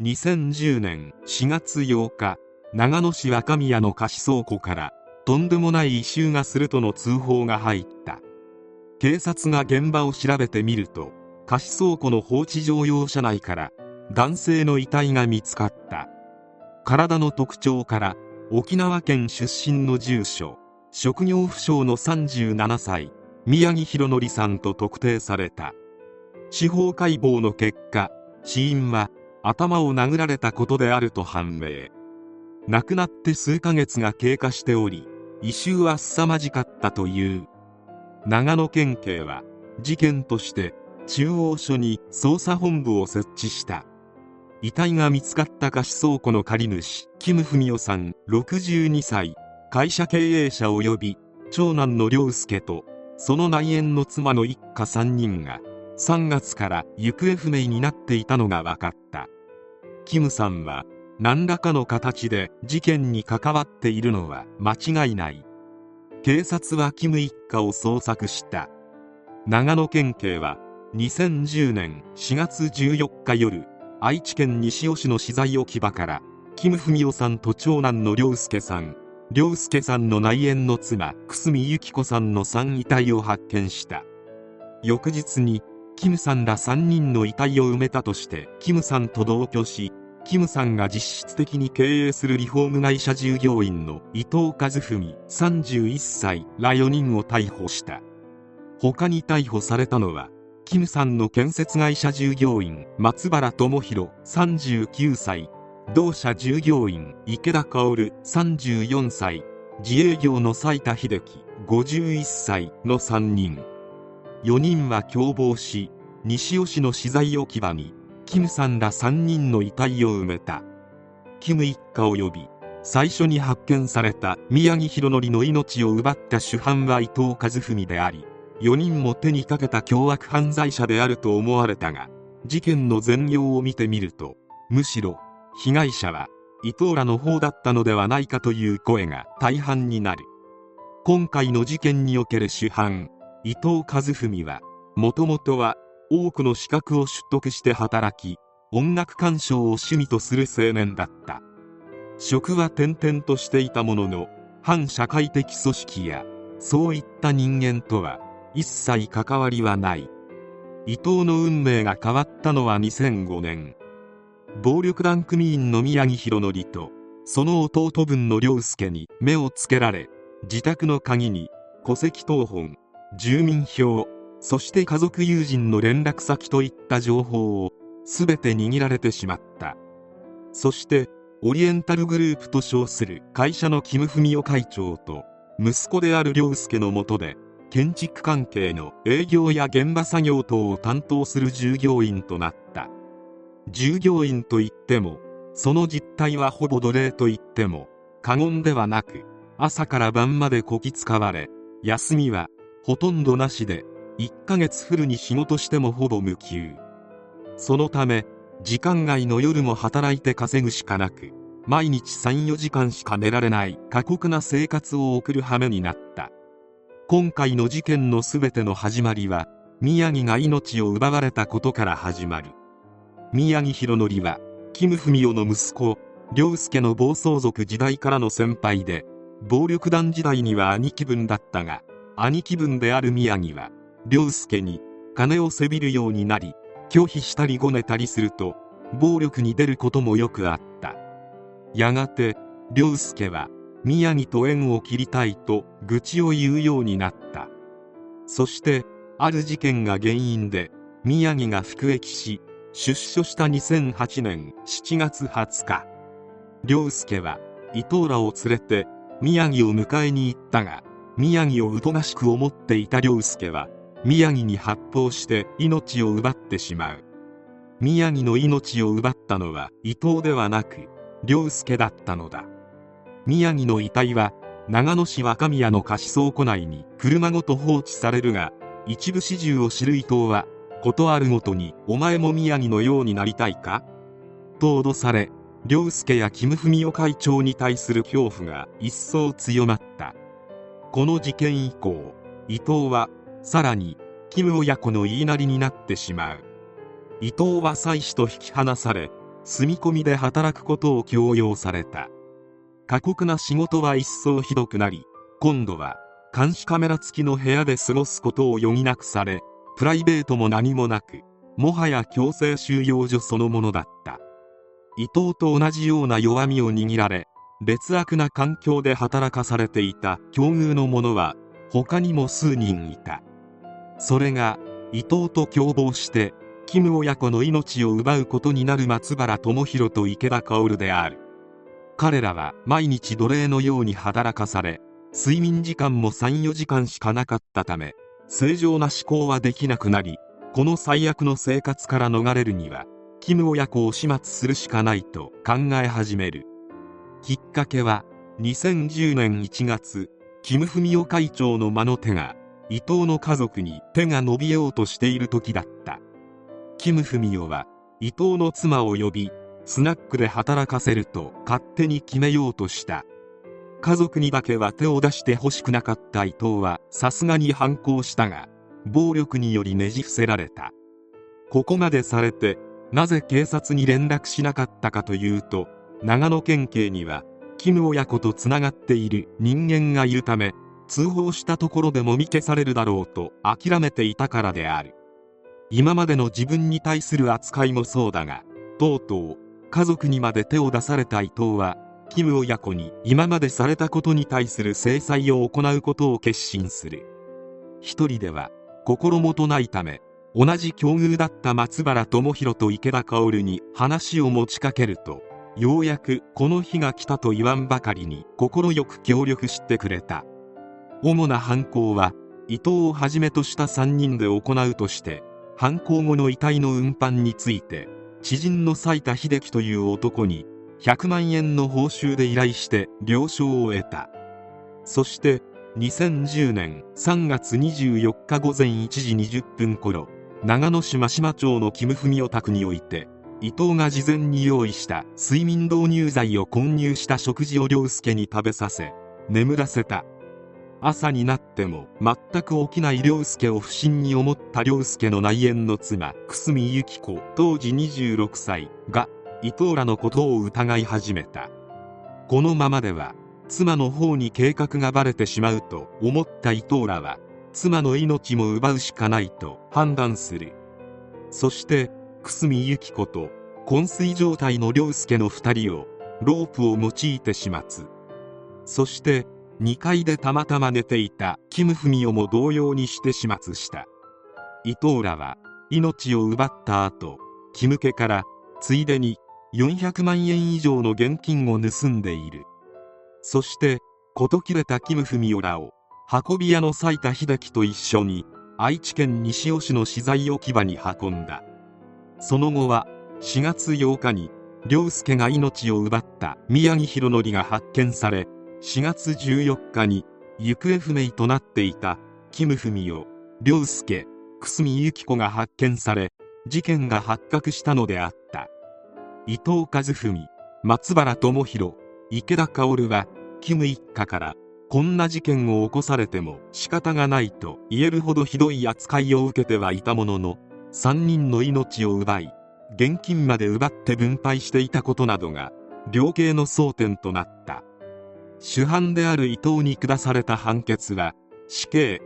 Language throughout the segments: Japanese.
2010年4月8日長野市若宮の貸し倉庫からとんでもない異臭がするとの通報が入った。警察が現場を調べてみると貸し倉庫の放置乗用車内から男性の遺体が見つかった。体の特徴から沖縄県出身の住所職業不詳の37歳宮城博則さんと特定された。司法解剖の結果死因は頭を殴られたことであると判明。亡くなって数ヶ月が経過しており異臭は凄まじかったという。長野県警は事件として中央署に捜査本部を設置した。遺体が見つかった貸倉庫の借り主キム・フミオさん62歳。会社経営者及び長男の良介とその内縁の妻の一家3人が3月から行方不明になっていたのが分かった。キムさんは何らかの形で事件に関わっているのは間違いない。警察はキム一家を捜索した。長野県警は2010年4月14日夜愛知県西尾市の資材置き場からキム・フミオさんと長男の良介さん良介さんの内縁の妻久住由紀子さんの3遺体を発見した。翌日にキムさんら3人の遺体を埋めたとしてキムさんと同居しキムさんが実質的に経営するリフォーム会社従業員の伊藤和文31歳ら4人を逮捕した。他に逮捕されたのはキムさんの建設会社従業員松原智弘39歳。同社従業員池田薫34歳。自営業の斉田秀樹51歳の3人。4人は共謀し西尾市の資材置き場にキムさんら3人の遺体を埋めた。キム一家及び最初に発見された宮城博則の命を奪った主犯は伊藤和文であり4人も手にかけた凶悪犯罪者であると思われたが事件の全容を見てみるとむしろ被害者は伊藤らの方だったのではないかという声が大半になる。今回の事件における主犯伊藤和文はもともとは多くの資格を取得して働き音楽鑑賞を趣味とする青年だった。職は転々としていたものの反社会的組織やそういった人間とは一切関わりはない。伊藤の運命が変わったのは2005年。暴力団組員の宮城博則とその弟分の良介に目をつけられ自宅の鍵に戸籍謄本住民票そして家族友人の連絡先といった情報を全て握られてしまった。そしてオリエンタルグループと称する会社のキム・フミオ会長と息子である良介のもとで建築関係の営業や現場作業等を担当する従業員となった。従業員といってもその実態はほぼ奴隷といっても過言ではなく朝から晩までこき使われ休みはほとんどなしで1ヶ月フルに仕事してもほぼ無給そのため時間外の夜も働いて稼ぐしかなく毎日34時間しか寝られない過酷な生活を送る羽目になった。今回の事件の全ての始まりは宮城が命を奪われたことから始まる。宮城博則はキム・フミオの息子良介の暴走族時代からの先輩で暴力団時代には兄貴分だったが兄貴分である宮城は良介に金をせびるようになり拒否したりごねたりすると暴力に出ることもよくあった。やがて良介は宮城と縁を切りたいと愚痴を言うようになった。そしてある事件が原因で宮城が服役し出所した2008年7月20日良介は伊藤らを連れて宮城を迎えに行ったが宮城を疎ましく思っていた良介は宮城に発砲して命を奪ってしまう。宮城の命を奪ったのは伊藤ではなく良介だったのだ。宮城の遺体は長野市若宮の貸し倉庫内に車ごと放置されるが一部始終を知る伊藤は事あるごとにお前も宮城のようになりたいか？と脅され良介やキム・フミオ会長に対する恐怖が一層強まった。この事件以降伊藤はさらにキム親子の言いなりになってしまう。伊藤は妻子と引き離され住み込みで働くことを強要された。過酷な仕事は一層ひどくなり今度は監視カメラ付きの部屋で過ごすことを余儀なくされプライベートも何もなくもはや強制収容所そのものだった。伊藤と同じような弱みを握られ劣悪な環境で働かされていた境遇の者は他にも数人いた。それが伊藤と共謀してキム親子の命を奪うことになる松原智弘と池田薫である。彼らは毎日奴隷のように働かされ睡眠時間も34時間しかなかったため正常な思考はできなくなりこの最悪の生活から逃れるにはキム親子を始末するしかないと考え始める。きっかけは2010年1月キム・フミオ会長の魔の手が伊藤の家族に手が伸びようとしている時だった。キム・フミオは伊藤の妻を呼びスナックで働かせると勝手に決めようとした。家族にだけは手を出してほしくなかった伊藤はさすがに反抗したが暴力によりねじ伏せられた。ここまでされてなぜ警察に連絡しなかったかというと長野県警にはキム親子とつながっている人間がいるため通報したところでもみ消されるだろうと諦めていたからである。今までの自分に対する扱いもそうだがとうとう家族にまで手を出された伊藤はキム親子に今までされたことに対する制裁を行うことを決心する。一人では心もとないため同じ境遇だった松原智弘と池田薫に話を持ちかけるとようやくこの日が来たと言わんばかりに快く協力してくれた。主な犯行は伊藤をはじめとした3人で行うとして犯行後の遺体の運搬について知人の斉田秀樹という男に100万円の報酬で依頼して了承を得た。そして2010年3月24日午前1時20分頃長野市真島町のキム・フミオ宅において伊藤が事前に用意した睡眠導入剤を混入した食事を涼介に食べさせ眠らせた。朝になっても全く起きない涼介を不審に思った涼介の内縁の妻久住由紀子当時26歳が伊藤らのことを疑い始めた。このままでは妻の方に計画がバレてしまうと思った伊藤らは妻の命も奪うしかないと判断する。そして久住由紀子と昏睡状態の涼介の2人をロープを用いて始末。そして2階でたまたま寝ていたキム・フミオも同様にして始末した。伊藤らは命を奪った後キム家からついでに400万円以上の現金を盗んでいる。そして事切れたキム・フミオらを運び屋の斉田秀樹と一緒に愛知県西尾市の資材置き場に運んだ。その後は4月8日に涼介が命を奪った宮城博則が発見され4月14日に行方不明となっていたキム・フミオ涼介久住由紀子が発見され事件が発覚したのであった。伊藤和文松原智弘池田薫はキム一家からこんな事件を起こされても仕方がないと言えるほどひどい扱いを受けてはいたものの3人の命を奪い現金まで奪って分配していたことなどが量刑の争点となった。主犯である伊藤に下された判決は死刑。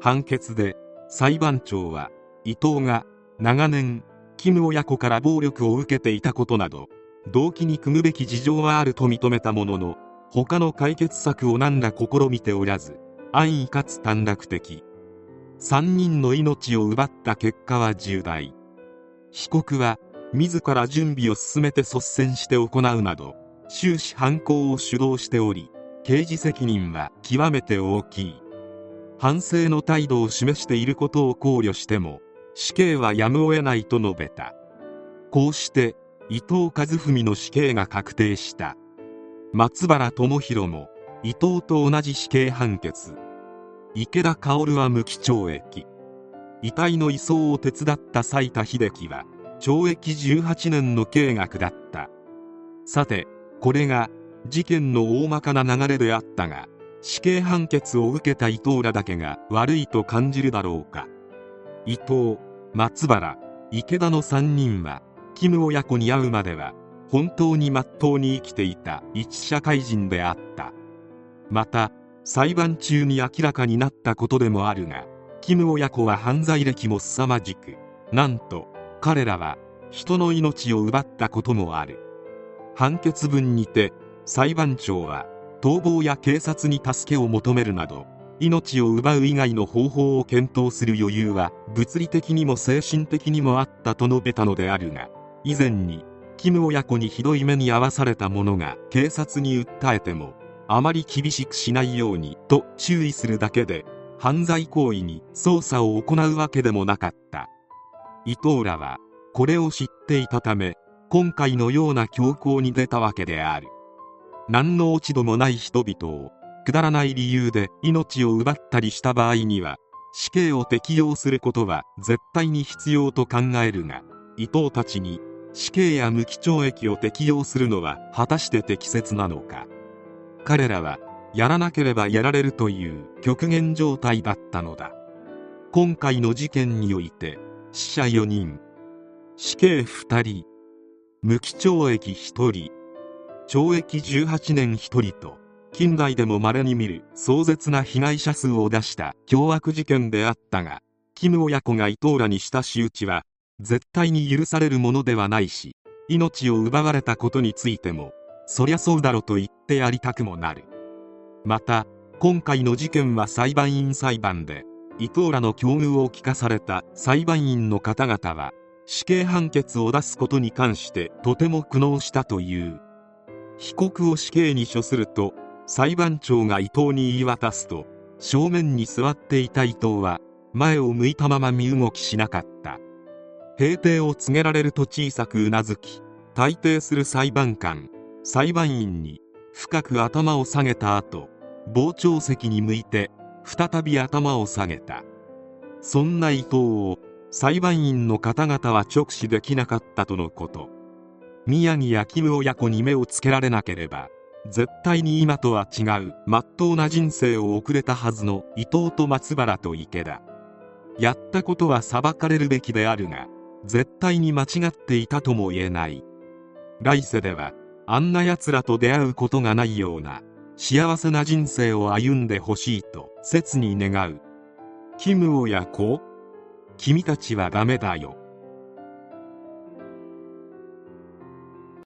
判決で裁判長は伊藤が長年キム親子から暴力を受けていたことなど動機に組むべき事情はあると認めたものの他の解決策を何ら試みておらず安易かつ短絡的。3人の命を奪った結果は重大。被告は自ら準備を進めて率先して行うなど終始犯行を主導しており刑事責任は極めて大きい。反省の態度を示していることを考慮しても死刑はやむを得ないと述べた。こうして伊藤和文の死刑が確定した。松原智弘も伊藤と同じ死刑判決。池田薫は無期懲役。遺体の移送を手伝った斉田秀樹は懲役18年の刑が下った。さてこれが事件の大まかな流れであったが死刑判決を受けた伊藤らだけが悪いと感じるだろうか。伊藤松原池田の3人はキム親子に会うまでは本当に真っ当に生きていた一社会人であった。また裁判中に明らかになったことでもあるがキム親子は犯罪歴も凄まじく。なんと彼らは人の命を奪ったこともある。判決文にて裁判長は逃亡や警察に助けを求めるなど命を奪う以外の方法を検討する余裕は物理的にも精神的にもあったと述べたのであるが以前にキム親子にひどい目に遭わされた者が警察に訴えてもあまり厳しくしないようにと注意するだけで犯罪行為に捜査を行うわけでもなかった。伊藤らはこれを知っていたため今回のような強行に出たわけである。何の落ち度もない人々をくだらない理由で命を奪ったりした場合には死刑を適用することは絶対に必要と考えるが伊藤たちに死刑や無期懲役を適用するのは果たして適切なのか。彼らはやらなければやられるという極限状態だったのだ。今回の事件において死者4人死刑2人無期懲役1人懲役18年1人と近代でも稀に見る壮絶な被害者数を出した凶悪事件であったがキム親子が伊藤らにした仕打ちは絶対に許されるものではないし命を奪われたことについてもそりゃそうだろと言ってやりたくもなる。また今回の事件は裁判員裁判で伊藤らの境遇を聞かされた裁判員の方々は死刑判決を出すことに関してとても苦悩したという。被告を死刑に処すると裁判長が伊藤に言い渡すと正面に座っていた伊藤は前を向いたまま身動きしなかった。閉廷を告げられると小さくうなずき退廷する裁判官裁判員に深く頭を下げた後傍聴席に向いて再び頭を下げた。そんな伊藤を裁判員の方々は直視できなかったとのこと。宮城やキム親子に目をつけられなければ絶対に今とは違う真っ当な人生を送れたはずの伊藤と松原と池田。やったことは裁かれるべきであるが絶対に間違っていたとも言えない。来世ではあんな奴らと出会うことがないような幸せな人生を歩んでほしいと切に願う。キム親子君たちはダメだよ。